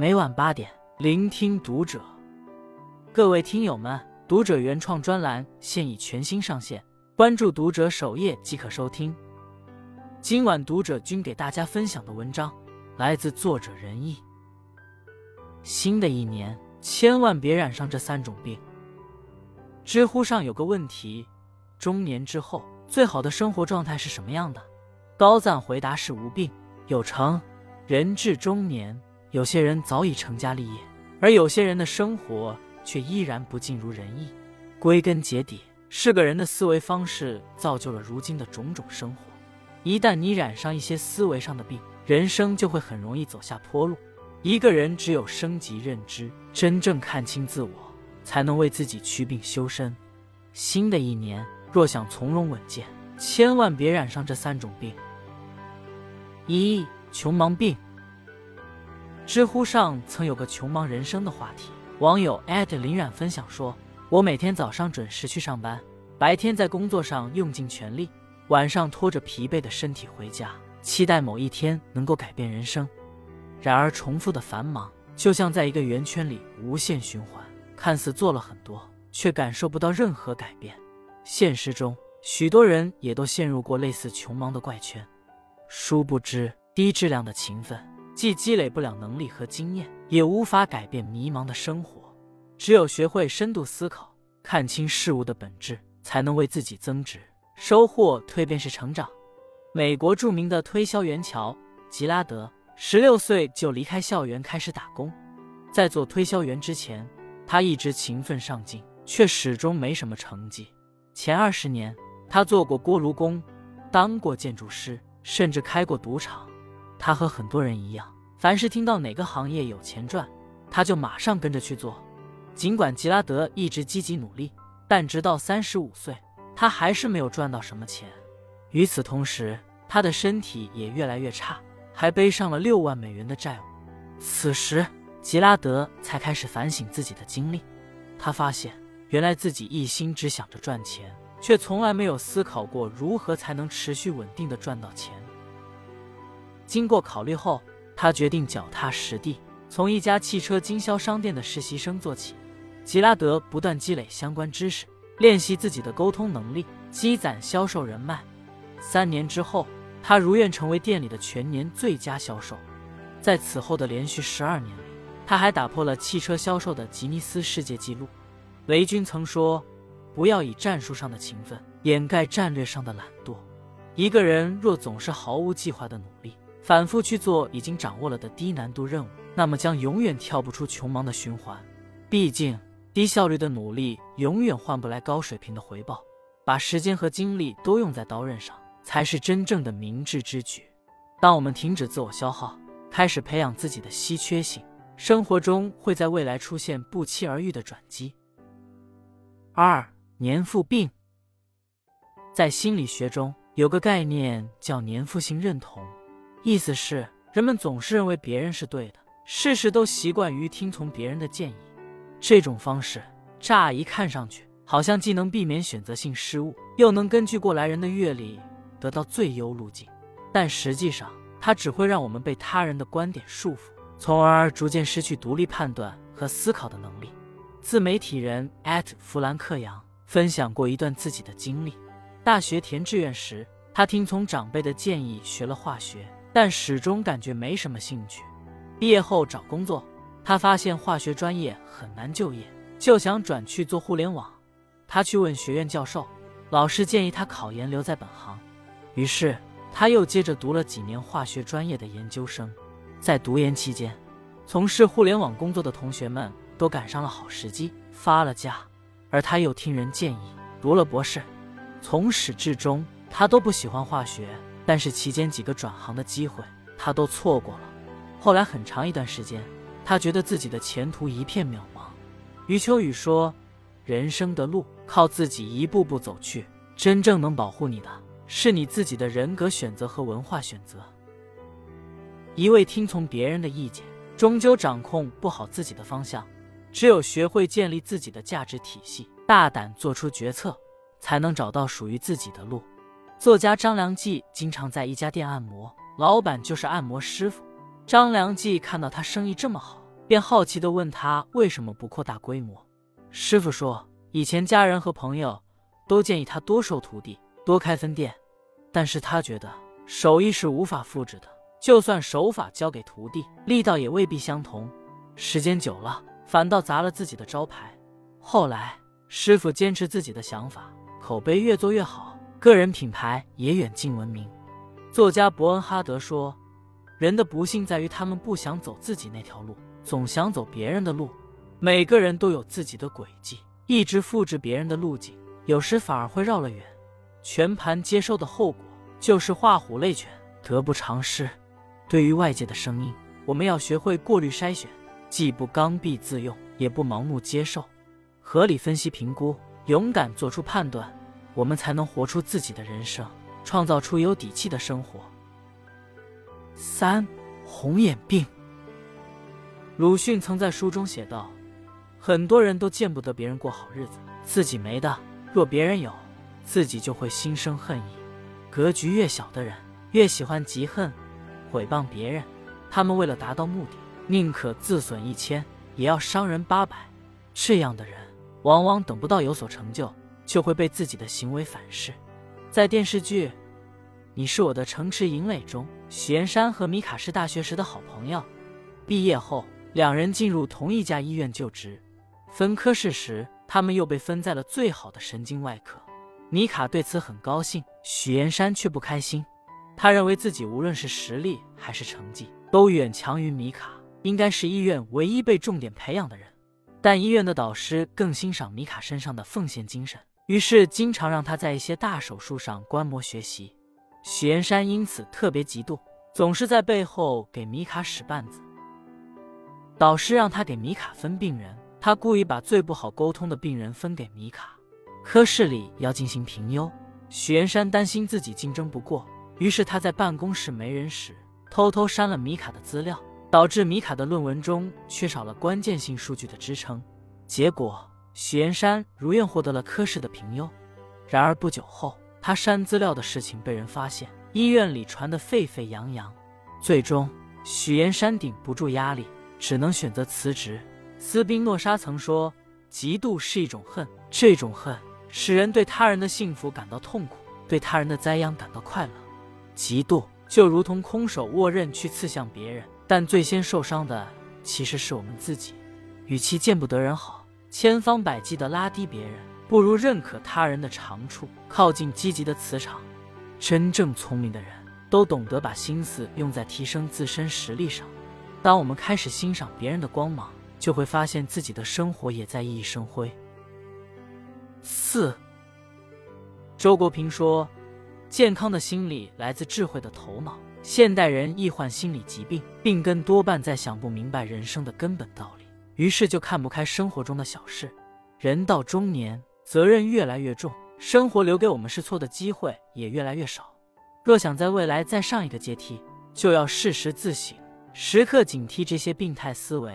每晚八点，聆听读者。各位听友们，读者原创专栏现已全新上线，关注读者首页即可收听。今晚读者君给大家分享的文章来自作者仁义。新的一年，千万别染上这三种病。知乎上有个问题：中年之后最好的生活状态是什么样的？高赞回答是无病有成。人至中年。有些人早已成家立业，而有些人的生活却依然不尽如人意。归根结底，是个人的思维方式造就了如今的种种生活。一旦你染上一些思维上的病，人生就会很容易走下坡路。一个人只有升级认知，真正看清自我，才能为自己祛病修身。新的一年，若想从容稳健，千万别染上这三种病：一、穷忙病。知乎上曾有个穷忙人生的话题，网友艾特林冉分享说：“我每天早上准时去上班，白天在工作上用尽全力，晚上拖着疲惫的身体回家，期待某一天能够改变人生。然而，重复的繁忙就像在一个圆圈里无限循环，看似做了很多，却感受不到任何改变。现实中，许多人也都陷入过类似穷忙的怪圈，殊不知低质量的勤奋。”既积累不了能力和经验，也无法改变迷茫的生活。只有学会深度思考，看清事物的本质，才能为自己增值，收获蜕变式成长。美国著名的推销员乔吉拉德，十六岁就离开校园开始打工。在做推销员之前，他一直勤奋上进，却始终没什么成绩。前二十年，他做过锅炉工，当过建筑师，甚至开过赌场。他和很多人一样，凡是听到哪个行业有钱赚，他就马上跟着去做。尽管吉拉德一直积极努力，但直到三十五岁，他还是没有赚到什么钱。与此同时，他的身体也越来越差，还背上了六万美元的债务。此时，吉拉德才开始反省自己的经历。他发现，原来自己一心只想着赚钱，却从来没有思考过如何才能持续稳定的赚到钱。经过考虑后，他决定脚踏实地，从一家汽车经销商店的实习生做起。吉拉德不断积累相关知识，练习自己的沟通能力，积攒销售人脉。三年之后，他如愿成为店里的全年最佳销售。在此后的连续十二年里，他还打破了汽车销售的吉尼斯世界纪录。雷军曾说：“不要以战术上的勤奋掩盖战略上的懒惰。一个人若总是毫无计划的努力。”反复去做已经掌握了的低难度任务，那么将永远跳不出穷忙的循环。毕竟，低效率的努力永远换不来高水平的回报。把时间和精力都用在刀刃上，才是真正的明智之举。当我们停止自我消耗，开始培养自己的稀缺性，生活中会在未来出现不期而遇的转机。二年复病，在心理学中有个概念叫年复性认同。意思是，人们总是认为别人是对的，事事都习惯于听从别人的建议。这种方式乍一看上去，好像既能避免选择性失误，又能根据过来人的阅历得到最优路径。但实际上，它只会让我们被他人的观点束缚，从而逐渐失去独立判断和思考的能力。自媒体人艾特弗兰克杨分享过一段自己的经历：大学填志愿时，他听从长辈的建议学了化学。但始终感觉没什么兴趣。毕业后找工作，他发现化学专业很难就业，就想转去做互联网。他去问学院教授，老师建议他考研留在本行。于是他又接着读了几年化学专业的研究生。在读研期间，从事互联网工作的同学们都赶上了好时机，发了家，而他又听人建议读了博士。从始至终，他都不喜欢化学。但是期间几个转行的机会，他都错过了。后来很长一段时间，他觉得自己的前途一片渺茫。余秋雨说：“人生的路靠自己一步步走去，真正能保护你的是你自己的人格选择和文化选择。一味听从别人的意见，终究掌控不好自己的方向。只有学会建立自己的价值体系，大胆做出决策，才能找到属于自己的路。”作家张良计经常在一家店按摩，老板就是按摩师傅。张良计看到他生意这么好，便好奇地问他为什么不扩大规模。师傅说，以前家人和朋友都建议他多收徒弟，多开分店，但是他觉得手艺是无法复制的，就算手法交给徒弟，力道也未必相同。时间久了，反倒砸了自己的招牌。后来，师傅坚持自己的想法，口碑越做越好，个人品牌也远近闻名。作家伯恩哈德说：“人的不幸在于他们不想走自己那条路，总想走别人的路。每个人都有自己的轨迹，一直复制别人的路径，有时反而会绕了远。全盘接收的后果就是画虎类犬，得不偿失。对于外界的声音，我们要学会过滤筛选，既不刚愎自用，也不盲目接受。”合理分析评估，勇敢做出判断，我们才能活出自己的人生，创造出有底气的生活。三红眼病，鲁迅曾在书中写道：“很多人都见不得别人过好日子，自己没的，若别人有，自己就会心生恨意。格局越小的人，越喜欢嫉恨、毁谤别人。他们为了达到目的，宁可自损一千，也要伤人八百。这样的人。”往往等不到有所成就，就会被自己的行为反噬。在电视剧《你是我的城池营垒》中，许岩山和米卡是大学时的好朋友。毕业后，两人进入同一家医院就职。分科室时，他们又被分在了最好的神经外科。米卡对此很高兴，许岩山却不开心。他认为自己无论是实力还是成绩，都远强于米卡，应该是医院唯一被重点培养的人。但医院的导师更欣赏米卡身上的奉献精神，于是经常让他在一些大手术上观摩学习。许岩山因此特别嫉妒，总是在背后给米卡使绊子。导师让他给米卡分病人，他故意把最不好沟通的病人分给米卡。科室里要进行评优，许岩山担心自己竞争不过，于是他在办公室没人时偷偷删了米卡的资料。导致米卡的论文中缺少了关键性数据的支撑，结果许岩山如愿获得了科室的评优。然而不久后，他删资料的事情被人发现，医院里传得沸沸扬扬。最终，许岩山顶不住压力，只能选择辞职。斯宾诺莎曾说：“嫉妒是一种恨，这种恨使人对他人的幸福感到痛苦，对他人的灾殃感到快乐。嫉妒就如同空手握刃去刺向别人。”但最先受伤的其实是我们自己。与其见不得人好，千方百计地拉低别人，不如认可他人的长处，靠近积极的磁场。真正聪明的人都懂得把心思用在提升自身实力上。当我们开始欣赏别人的光芒，就会发现自己的生活也在熠熠生辉。四，周国平说：“健康的心理来自智慧的头脑。”现代人易患心理疾病，病根多半在想不明白人生的根本道理，于是就看不开生活中的小事。人到中年，责任越来越重，生活留给我们试错的机会也越来越少。若想在未来再上一个阶梯，就要适时自省，时刻警惕这些病态思维，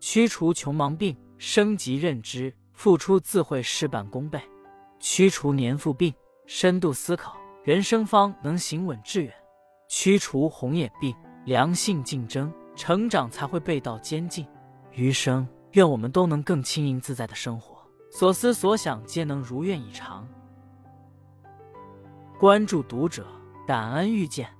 驱除穷忙病，升级认知，付出自会事半功倍。驱除年富病，深度思考，人生方能行稳致远。驱除红眼病，良性竞争，成长才会背道艰进。余生，愿我们都能更轻盈自在的生活，所思所想皆能如愿以偿。关注读者，感恩遇见。